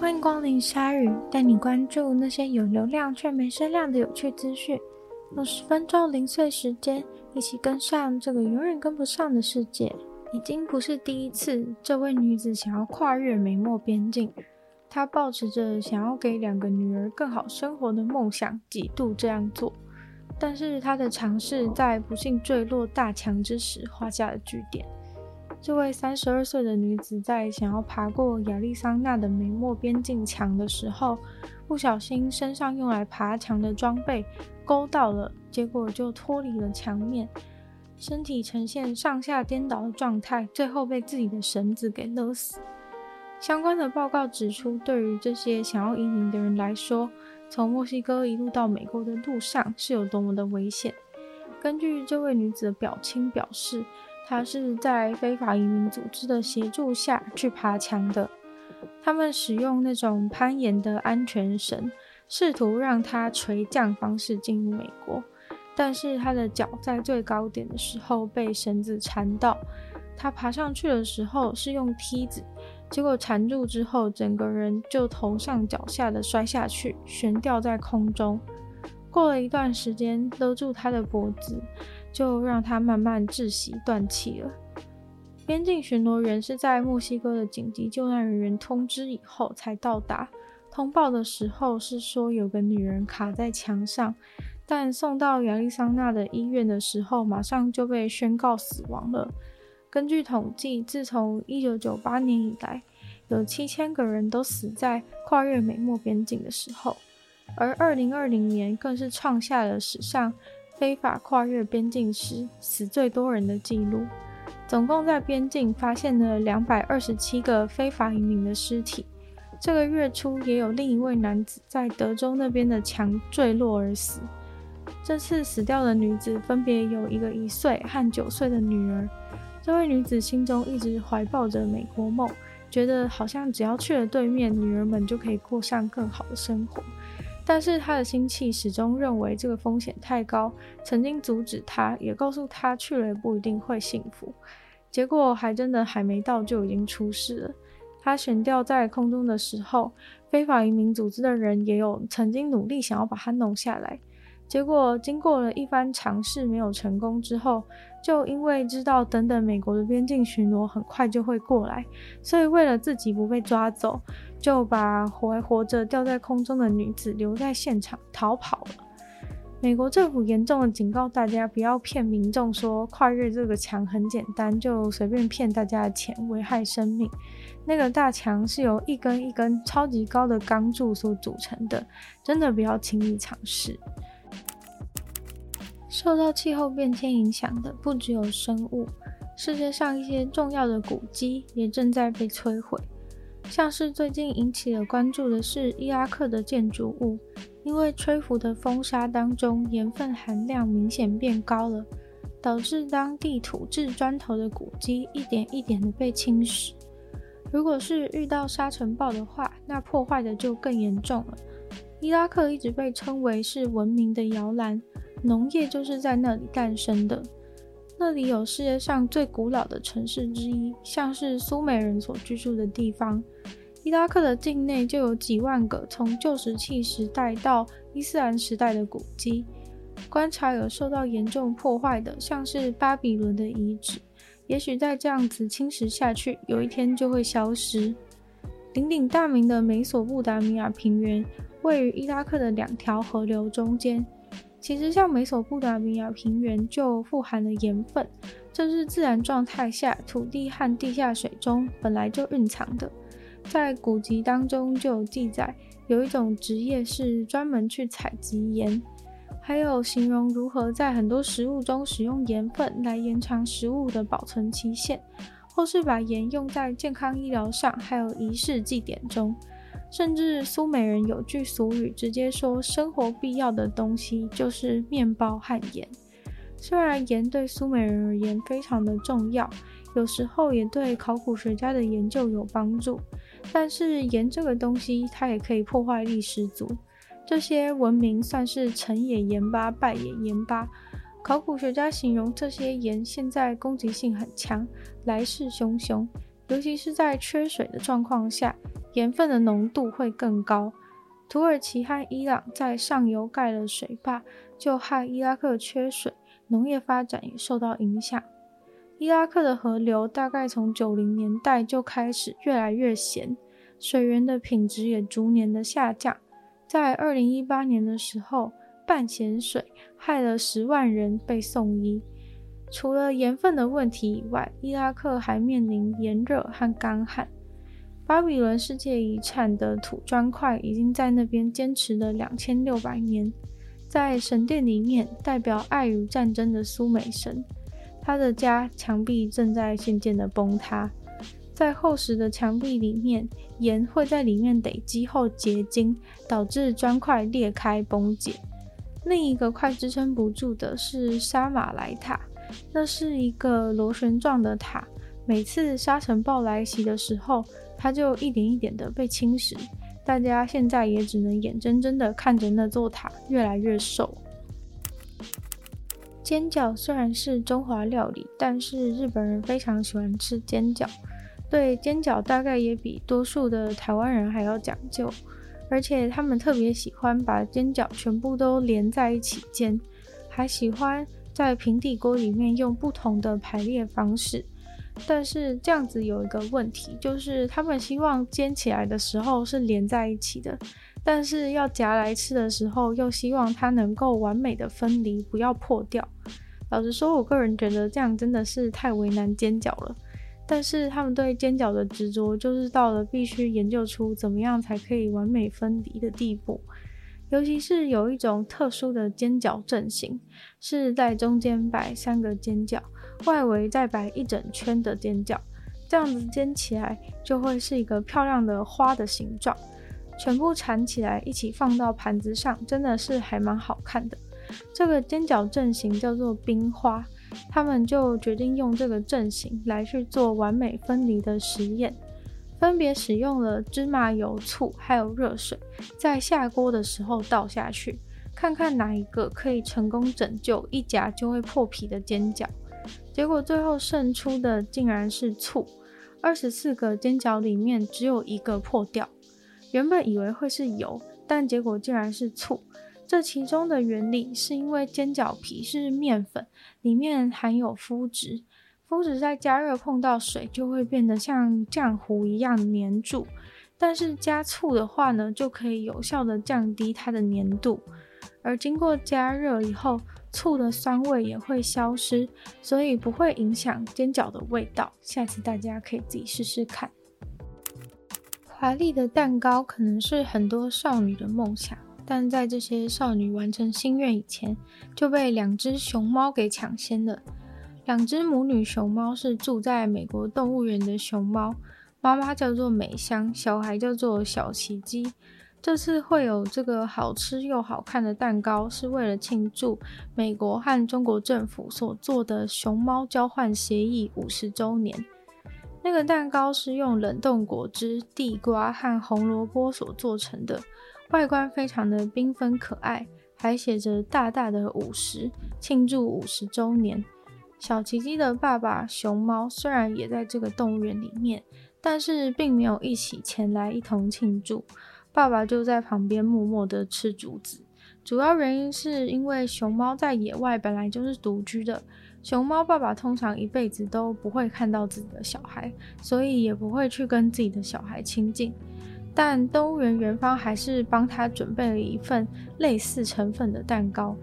欢迎光临鲨鱼，带你关注那些有流量却没声量的有趣资讯。用十分钟零碎时间，一起跟上这个永远跟不上的世界。已经不是第一次，这位女子想要跨越美墨边境。她抱持着想要给两个女儿更好生活的梦想，几度这样做。但是她的尝试在不幸坠落大墙之时画下了句点。这位三十二岁的女子在想要爬过亚利桑那的美墨边境墙的时候，不小心身上用来爬墙的装备勾到了，结果就脱离了墙面，身体呈现上下颠倒的状态，最后被自己的绳子给勒死。相关的报告指出，对于这些想要移民的人来说，从墨西哥一路到美国的路上是有多么的危险。根据这位女子的表亲表示，他是在非法移民组织的协助下去爬墙的。他们使用那种攀岩的安全绳，试图让他垂降方式进入美国。但是他的脚在最高点的时候被绳子缠到，他爬上去的时候是用梯子，结果缠住之后，整个人就头上脚下的摔下去，悬吊在空中。过了一段时间，勒住他的脖子。就让他慢慢窒息断气了。边境巡逻员是在墨西哥的紧急救难人员通知以后才到达。通报的时候是说有个女人卡在墙上，但送到亚利桑那的医院的时候，马上就被宣告死亡了。根据统计，自从1998年以来，有7000个人都死在跨越美墨边境的时候，而2020年更是创下了史上。非法跨越边境时死最多人的记录，总共在边境发现了两百二十七个非法移民的尸体。这个月初也有另一位男子在德州那边的墙坠落而死。这次死掉的女子分别有一个一岁和九岁的女儿。这位女子心中一直怀抱着美国梦，觉得好像只要去了对面，女儿们就可以过上更好的生活。但是他的亲戚始终认为这个风险太高，曾经阻止他，也告诉他去了也不一定会幸福。结果还真的还没到就已经出事了。他悬吊在空中的时候，非法移民组织的人也有曾经努力想要把他弄下来。结果经过了一番尝试没有成功之后，就因为知道等等美国的边境巡逻很快就会过来，所以为了自己不被抓走。就把活活着吊在空中的女子留在现场逃跑了。美国政府严重的警告大家不要骗民众说跨越这个墙很简单，就随便骗大家的钱，危害生命。那个大墙是由一根一根超级高的钢柱所组成的，真的不要轻易尝试。受到气候变迁影响的不只有生物，世界上一些重要的古迹也正在被摧毁。像是最近引起了关注的是伊拉克的建筑物，因为吹拂的风沙当中盐分含量明显变高了，导致当地土制砖头的古迹一点一点的被侵蚀。如果是遇到沙尘暴的话，那破坏的就更严重了。伊拉克一直被称为是文明的摇篮，农业就是在那里诞生的。那里有世界上最古老的城市之一，像是苏美人所居住的地方。伊拉克的境内就有几万个从旧石器时代到伊斯兰时代的古迹。观察有受到严重破坏的，像是巴比伦的遗址，也许再这样子侵蚀下去，有一天就会消失。鼎鼎大名的美索不达米亚平原，位于伊拉克的两条河流中间。其实，像美索不达米亚平原就富含了盐分，这是自然状态下土地和地下水中本来就蕴藏的。在古籍当中就有记载，有一种职业是专门去采集盐，还有形容如何在很多食物中使用盐分来延长食物的保存期限，或是把盐用在健康医疗上，还有仪式祭典中。甚至苏美人有句俗语，直接说生活必要的东西就是面包和盐。虽然盐对苏美人而言非常的重要，有时候也对考古学家的研究有帮助，但是盐这个东西它也可以破坏力十足。这些文明算是成也盐巴，败也盐巴。考古学家形容这些盐现在攻击性很强，来势汹汹。尤其是在缺水的状况下，盐分的浓度会更高。土耳其和伊朗在上游盖了水坝，就害伊拉克缺水，农业发展也受到影响。伊拉克的河流大概从九零年代就开始越来越咸，水源的品质也逐年的下降。在二零一八年的时候，半咸水害了十万人被送医。除了盐分的问题以外，伊拉克还面临炎热和干旱。巴比伦世界遗产的土砖块已经在那边坚持了两千六百年。在神殿里面，代表爱与战争的苏美神，他的家墙壁正在渐渐的崩塌。在厚实的墙壁里面，盐会在里面累积后结晶，导致砖块裂开崩解。另一个快支撑不住的是沙马莱塔，那是一个螺旋状的塔。每次沙尘暴来袭的时候，它就一点一点的被侵蚀，大家现在也只能眼睁睁的看着那座塔越来越瘦。煎饺虽然是中华料理，但是日本人非常喜欢吃煎饺，对煎饺大概也比多数的台湾人还要讲究，而且他们特别喜欢把煎饺全部都连在一起煎，还喜欢在平底锅里面用不同的排列方式。但是这样子有一个问题，就是他们希望煎起来的时候是连在一起的，但是要夹来吃的时候又希望它能够完美的分离，不要破掉。老实说，我个人觉得这样真的是太为难煎饺了。但是他们对煎饺的执着，就是到了必须研究出怎么样才可以完美分离的地步。尤其是有一种特殊的尖角阵型，是在中间摆三个尖角。外围再摆一整圈的尖角，这样子煎起来就会是一个漂亮的花的形状，全部缠起来一起放到盘子上，真的是还蛮好看的。这个尖角阵型叫做冰花，他们就决定用这个阵型来去做完美分离的实验，分别使用了芝麻油、醋还有热水，在下锅的时候倒下去，看看哪一个可以成功拯救一夹就会破皮的煎饺。结果最后胜出的竟然是醋，二十四个煎饺里面只有一个破掉。原本以为会是油，但结果竟然是醋。这其中的原理是因为煎饺皮是面粉，里面含有麸质，麸质在加热碰到水就会变得像浆糊一样粘住，但是加醋的话呢，就可以有效的降低它的粘度。而经过加热以后，醋的酸味也会消失，所以不会影响煎饺的味道。下次大家可以自己试试看。华丽的蛋糕可能是很多少女的梦想，但在这些少女完成心愿以前，就被两只熊猫给抢先了。两只母女熊猫是住在美国动物园的熊猫，妈妈叫做美香，小孩叫做小奇迹。这次会有这个好吃又好看的蛋糕，是为了庆祝美国和中国政府所做的熊猫交换协议五十周年。那个蛋糕是用冷冻果汁、地瓜和红萝卜所做成的，外观非常的缤纷可爱，还写着大大的五十，庆祝五十周年。小奇迹的爸爸熊猫虽然也在这个动物园里面，但是并没有一起前来一同庆祝。爸爸就在旁边默默地吃竹子，主要原因是因为熊猫在野外本来就是独居的，熊猫爸爸通常一辈子都不会看到自己的小孩，所以也不会去跟自己的小孩亲近。但动物园园方还是帮他准备了一份类似成分的蛋糕。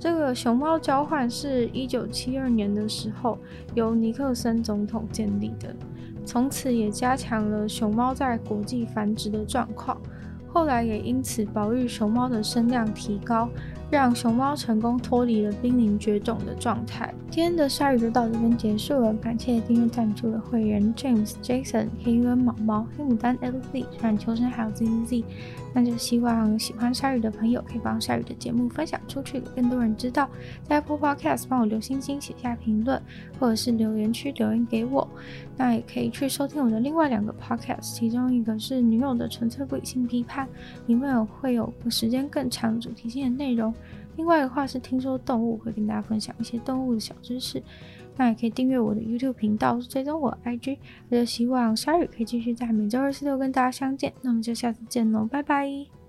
这个熊猫交换是一九七二年的时候由尼克森总统建立的，从此也加强了熊猫在国际繁殖的状况。后来也因此保育熊猫的声量提高，让熊猫成功脱离了濒临绝种的状态。今天的鲨鱼就到这边结束了，感谢订阅赞助的会员 James、Jason、黑渊、毛毛、黑牡丹、LZ、冉求生还有 ZZZ。那就希望喜欢鲨鱼的朋友可以帮鲨鱼的节目分享出去，给更多人知道。在 Apple Podcast 帮我留星星、写下评论，或者是留言区留言给我。那也可以去收听我的另外两个 Podcast，其中一个是《女友的纯粹不理性批判》，里面有会有时间更长、主题性的内容。另外的话是听说动物，会跟大家分享一些动物的小知识。那也可以订阅我的 YouTube 频道，追踪我 IG。那就希望鲨鱼可以继续在每周二、四、六跟大家相见。那我们就下次见喽，拜拜。